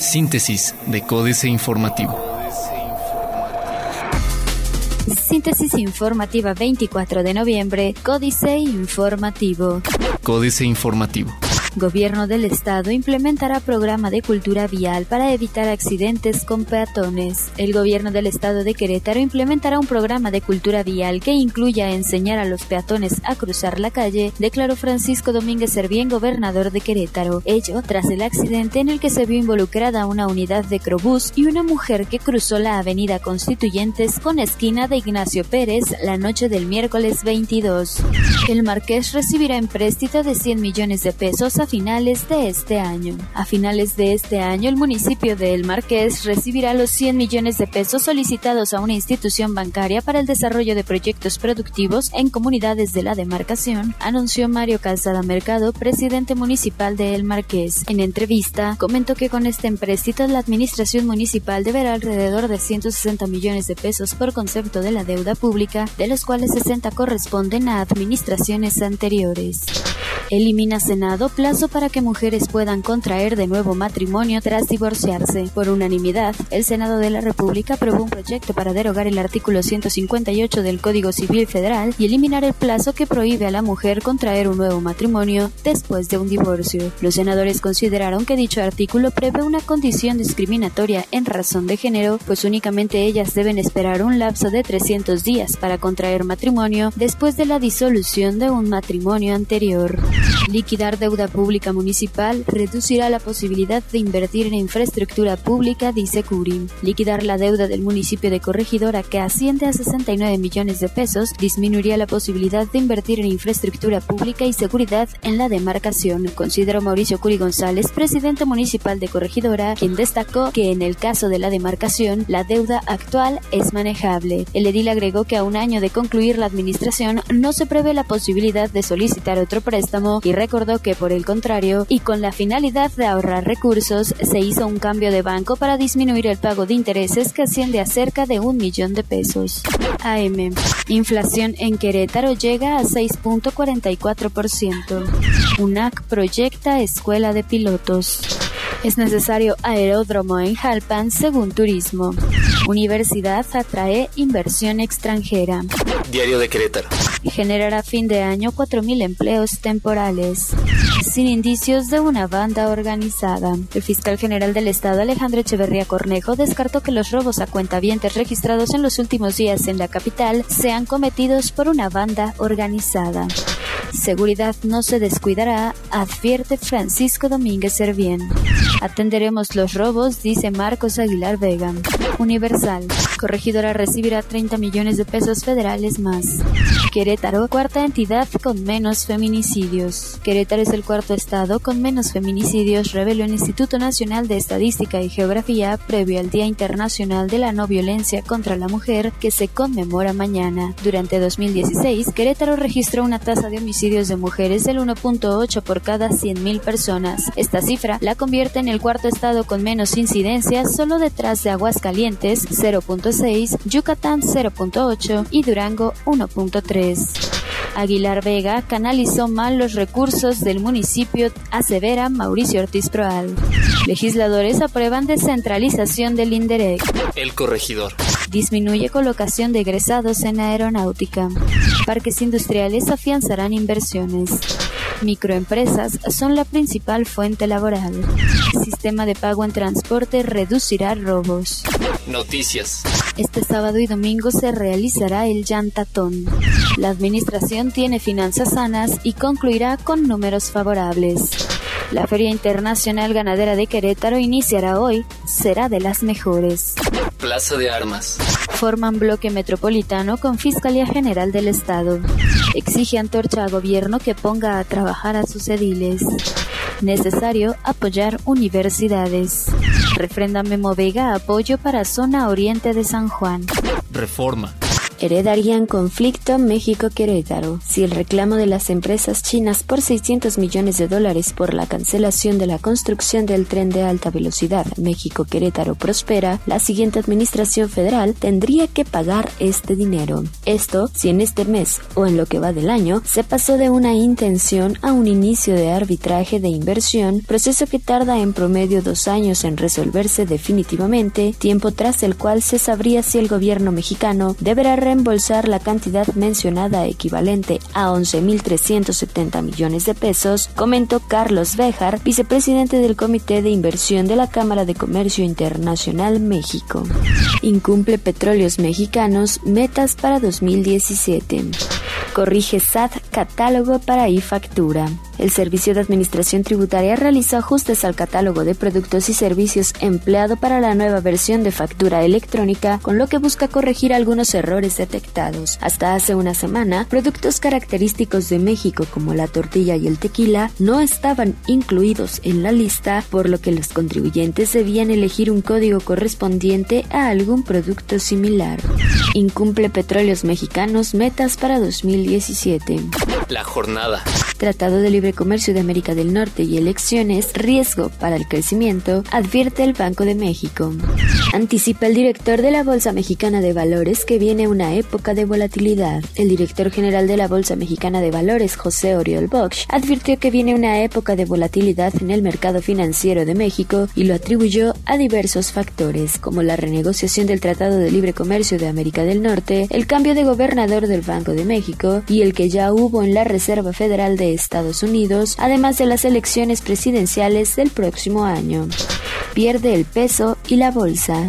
Síntesis de Códice Informativo. Síntesis informativa 24 de noviembre, Códice Informativo. Códice Informativo. Gobierno del Estado implementará programa de cultura vial para evitar accidentes con peatones. El Gobierno del Estado de Querétaro implementará un programa de cultura vial que incluya enseñar a los peatones a cruzar la calle, declaró Francisco Domínguez Servién, gobernador de Querétaro. Ello tras el accidente en el que se vio involucrada una unidad de Crobús y una mujer que cruzó la avenida Constituyentes con esquina de Ignacio Pérez la noche del miércoles 22. El Marqués recibirá empréstito de 100 millones de pesos a finales de este año. A finales de este año, el municipio de El Marqués recibirá los 100 millones de pesos solicitados a una institución bancaria para el desarrollo de proyectos productivos en comunidades de la demarcación, anunció Mario Calzada Mercado, presidente municipal de El Marqués. En entrevista, comentó que con este empréstito la administración municipal deberá alrededor de 160 millones de pesos por concepto de la deuda pública, de los cuales 60 corresponden a administraciones anteriores. Elimina Senado plazo para que mujeres puedan contraer de nuevo matrimonio tras divorciarse. Por unanimidad, el Senado de la República aprobó un proyecto para derogar el artículo 158 del Código Civil Federal y eliminar el plazo que prohíbe a la mujer contraer un nuevo matrimonio después de un divorcio. Los senadores consideraron que dicho artículo prevé una condición discriminatoria en razón de género, pues únicamente ellas deben esperar un lapso de 300 días para contraer matrimonio después de la disolución de un matrimonio anterior. Liquidar deuda pública municipal reducirá la posibilidad de invertir en infraestructura pública, dice Curim. Liquidar la deuda del municipio de Corregidora, que asciende a 69 millones de pesos, disminuiría la posibilidad de invertir en infraestructura pública y seguridad en la demarcación, consideró Mauricio Curi González, presidente municipal de Corregidora, quien destacó que en el caso de la demarcación, la deuda actual es manejable. El edil agregó que a un año de concluir la administración no se prevé la posibilidad de solicitar otro préstamo y recordó que por el contrario, y con la finalidad de ahorrar recursos, se hizo un cambio de banco para disminuir el pago de intereses que asciende a cerca de un millón de pesos. AM. Inflación en Querétaro llega a 6.44%. UNAC proyecta escuela de pilotos. Es necesario aeródromo en Jalpan según turismo. Universidad atrae inversión extranjera. Diario de Querétaro. Generará fin de año 4.000 empleos temporales. Sin indicios de una banda organizada. El fiscal general del Estado, Alejandro Echeverría Cornejo, descartó que los robos a cuentavientes registrados en los últimos días en la capital sean cometidos por una banda organizada. Seguridad no se descuidará, advierte Francisco Domínguez Servién. Atenderemos los robos, dice Marcos Aguilar Vega. Universal. Corregidora recibirá 30 millones de pesos federales más. Querétaro, cuarta entidad con menos feminicidios. Querétaro es el cuarto estado con menos feminicidios, reveló el Instituto Nacional de Estadística y Geografía previo al Día Internacional de la No Violencia contra la Mujer que se conmemora mañana. Durante 2016, Querétaro registró una tasa de homicidios de mujeres del 1.8 por cada 100.000 personas. Esta cifra la convierte en el cuarto estado con menos incidencias, solo detrás de Aguascalientes 0.6, Yucatán 0.8 y Durango 1.3. Aguilar Vega canalizó mal los recursos del municipio, asevera Mauricio Ortiz Proal. Legisladores aprueban descentralización del INDEREC. El corregidor. Disminuye colocación de egresados en aeronáutica. Parques industriales afianzarán inversiones. Microempresas son la principal fuente laboral. Sistema de pago en transporte reducirá robos. Noticias. Este sábado y domingo se realizará el Yantatón. La administración tiene finanzas sanas y concluirá con números favorables. La Feria Internacional Ganadera de Querétaro iniciará hoy, será de las mejores. Plaza de Armas. Forman bloque metropolitano con Fiscalía General del Estado. Exige antorcha a gobierno que ponga a trabajar a sus ediles. Necesario apoyar universidades. Refrenda Memo Vega apoyo para zona oriente de San Juan. Reforma. Heredarían conflicto México-Querétaro. Si el reclamo de las empresas chinas por 600 millones de dólares por la cancelación de la construcción del tren de alta velocidad México-Querétaro prospera, la siguiente administración federal tendría que pagar este dinero. Esto si en este mes o en lo que va del año se pasó de una intención a un inicio de arbitraje de inversión, proceso que tarda en promedio dos años en resolverse definitivamente, tiempo tras el cual se sabría si el gobierno mexicano deberá reembolsar la cantidad mencionada equivalente a 11.370 millones de pesos, comentó Carlos Béjar, vicepresidente del Comité de Inversión de la Cámara de Comercio Internacional México. Incumple Petróleos Mexicanos metas para 2017. Corrige SAT catálogo para e-factura. El Servicio de Administración Tributaria realizó ajustes al catálogo de productos y servicios empleado para la nueva versión de factura electrónica, con lo que busca corregir algunos errores detectados. Hasta hace una semana, productos característicos de México como la tortilla y el tequila no estaban incluidos en la lista, por lo que los contribuyentes debían elegir un código correspondiente a algún producto similar. Incumple Petróleos Mexicanos metas para 2017. La jornada. Tratado de Libre Comercio de América del Norte y elecciones, riesgo para el crecimiento, advierte el Banco de México. Anticipa el director de la Bolsa Mexicana de Valores que viene una época de volatilidad. El director general de la Bolsa Mexicana de Valores, José Oriol Bosch, advirtió que viene una época de volatilidad en el mercado financiero de México y lo atribuyó a diversos factores, como la renegociación del Tratado de Libre Comercio de América del Norte, el cambio de gobernador del Banco de México y el que ya hubo en la Reserva Federal de Estados Unidos, además de las elecciones presidenciales del próximo año. Pierde el peso y la bolsa.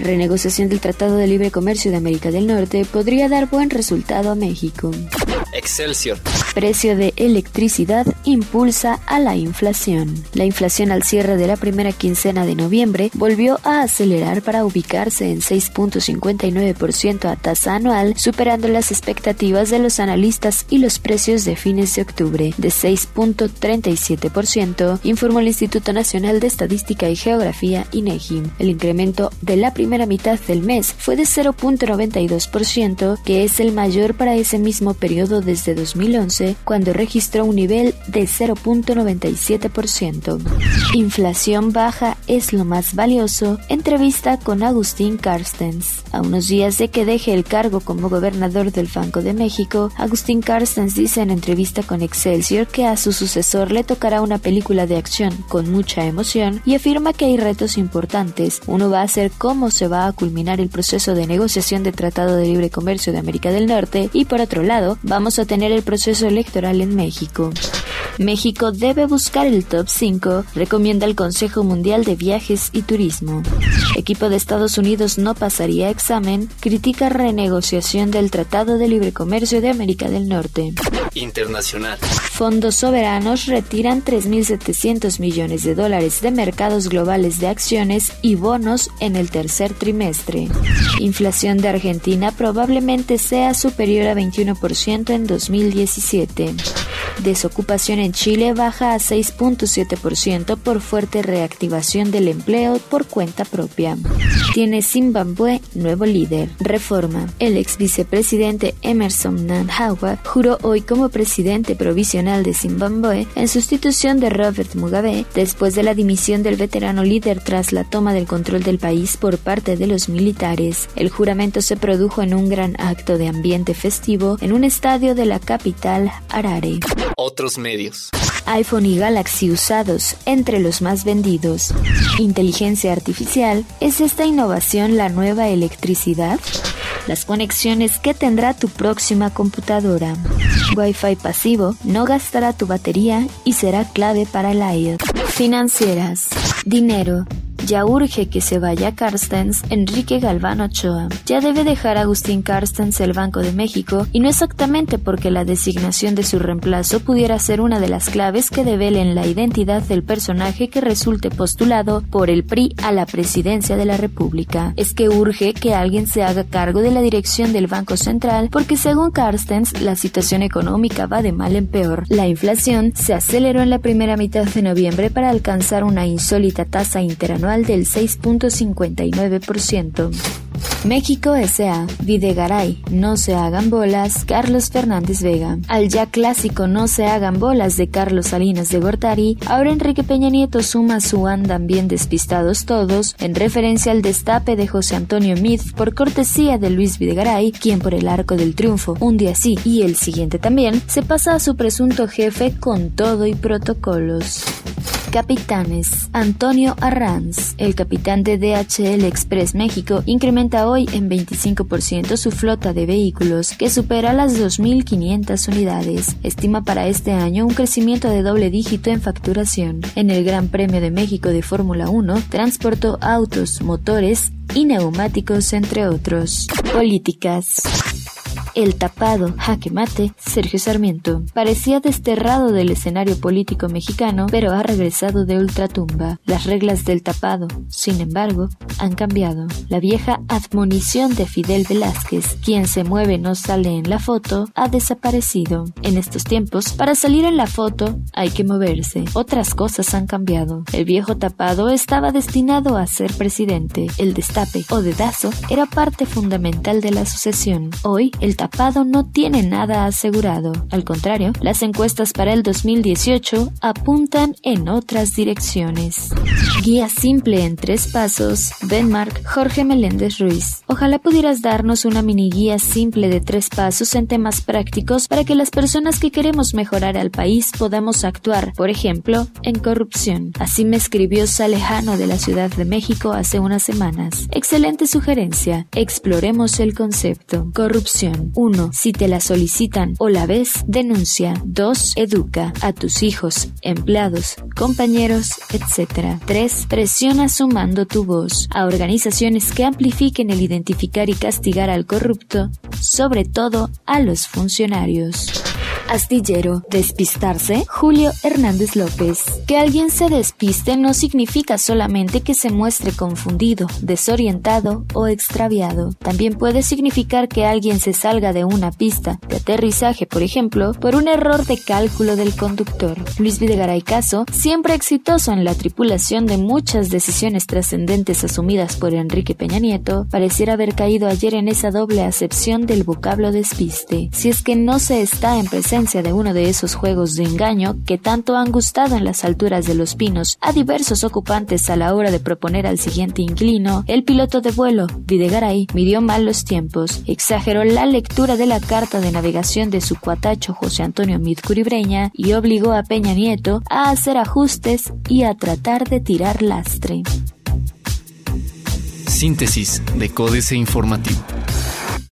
Renegociación del Tratado de Libre Comercio de América del Norte podría dar buen resultado a México. Excelsior. Precio de electricidad impulsa a la inflación. La inflación al cierre de la primera quincena de noviembre volvió a acelerar para ubicarse en 6.59% a tasa anual, superando las expectativas de los analistas y los precios de fines de octubre de 6.37%, informó el Instituto Nacional de Estadística y Geografía INEGI. El incremento de la primera mitad del mes fue de 0.92%, que es el mayor para ese mismo periodo desde 2011, cuando registró un nivel de 0.97%. Inflación baja es lo más valioso. Entrevista con Agustín Carstens. A unos días de que deje el cargo como gobernador del Banco de México, Agustín Carstens dice en entrevista con Excelsior que a su sucesor le tocará una película de acción con mucha emoción y afirma que hay retos importantes. Uno va a ser cómo se va a culminar el proceso de negociación de Tratado de Libre Comercio de América del Norte y por otro lado, vamos a tener el proceso electoral en México. México debe buscar el top 5, recomienda el Consejo Mundial de Viajes y Turismo. Equipo de Estados Unidos no pasaría examen, critica renegociación del Tratado de Libre Comercio de América del Norte. Internacional. Fondos soberanos retiran 3.700 millones de dólares de mercados globales de acciones y bonos en el tercer trimestre. Inflación de Argentina probablemente sea superior a 21% en 2017. Desocupación en Chile baja a 6.7% por fuerte reactivación del empleo por cuenta propia. Tiene Zimbabue nuevo líder. Reforma. El ex vicepresidente Emerson Mnangagwa juró hoy como presidente provisional de Zimbabue en sustitución de Robert Mugabe después de la dimisión del veterano líder tras la toma del control del país por parte de los militares. El juramento se produjo en un gran acto de ambiente festivo en un estadio de la capital, Harare. Otros medios. iPhone y Galaxy usados entre los más vendidos. Inteligencia artificial, ¿es esta innovación la nueva electricidad? Las conexiones que tendrá tu próxima computadora. Wi-Fi pasivo no gastará tu batería y será clave para el IoT. Financieras. Dinero. Ya urge que se vaya Carstens Enrique Galván Ochoa. Ya debe dejar Agustín Carstens el Banco de México y no exactamente porque la designación de su reemplazo pudiera ser una de las claves que develen la identidad del personaje que resulte postulado por el PRI a la presidencia de la República. Es que urge que alguien se haga cargo de la dirección del Banco Central porque según Carstens la situación económica va de mal en peor. La inflación se aceleró en la primera mitad de noviembre para alcanzar una insólita tasa interanual del 6.59%. México S.A. Videgaray, no se hagan bolas, Carlos Fernández Vega. Al ya clásico No se hagan bolas de Carlos Salinas de Gortari, ahora Enrique Peña Nieto suma su andan bien despistados todos, en referencia al destape de José Antonio Meade por cortesía de Luis Videgaray, quien por el arco del triunfo, un día sí y el siguiente también, se pasa a su presunto jefe con todo y protocolos. Capitanes. Antonio Arranz, el capitán de DHL Express México, incrementa hoy en 25% su flota de vehículos, que supera las 2.500 unidades. Estima para este año un crecimiento de doble dígito en facturación. En el Gran Premio de México de Fórmula 1, transportó autos, motores y neumáticos, entre otros. Políticas. El tapado, jaque mate, Sergio Sarmiento. Parecía desterrado del escenario político mexicano, pero ha regresado de ultratumba. Las reglas del tapado, sin embargo, han cambiado. La vieja admonición de Fidel Velázquez, quien se mueve no sale en la foto, ha desaparecido. En estos tiempos, para salir en la foto hay que moverse. Otras cosas han cambiado. El viejo tapado estaba destinado a ser presidente. El destape o dedazo era parte fundamental de la sucesión. Hoy, el tapado no tiene nada asegurado. Al contrario, las encuestas para el 2018 apuntan en otras direcciones. Guía simple en tres pasos. Benmark, Jorge Meléndez Ruiz. Ojalá pudieras darnos una mini guía simple de tres pasos en temas prácticos para que las personas que queremos mejorar al país podamos actuar, por ejemplo, en corrupción. Así me escribió Salejano de la Ciudad de México hace unas semanas. Excelente sugerencia. Exploremos el concepto. Corrupción. 1. Si te la solicitan o la ves, denuncia. 2. Educa a tus hijos, empleados, compañeros, etc. 3. Presiona sumando tu voz a organizaciones que amplifiquen el identificar y castigar al corrupto, sobre todo a los funcionarios. Astillero. Despistarse. Julio Hernández López. Que alguien se despiste no significa solamente que se muestre confundido, desorientado o extraviado. También puede significar que alguien se salga de una pista de aterrizaje, por ejemplo, por un error de cálculo del conductor. Luis Videgaray Caso, siempre exitoso en la tripulación de muchas decisiones trascendentes asumidas por Enrique Peña Nieto, pareciera haber caído ayer en esa doble acepción del vocablo despiste. Si es que no se está en de uno de esos juegos de engaño que tanto han gustado en las alturas de los pinos a diversos ocupantes a la hora de proponer al siguiente inclino, el piloto de vuelo, Videgaray, midió mal los tiempos, exageró la lectura de la carta de navegación de su cuatacho José Antonio Midcuribreña y obligó a Peña Nieto a hacer ajustes y a tratar de tirar lastre. Síntesis de Códice Informativo.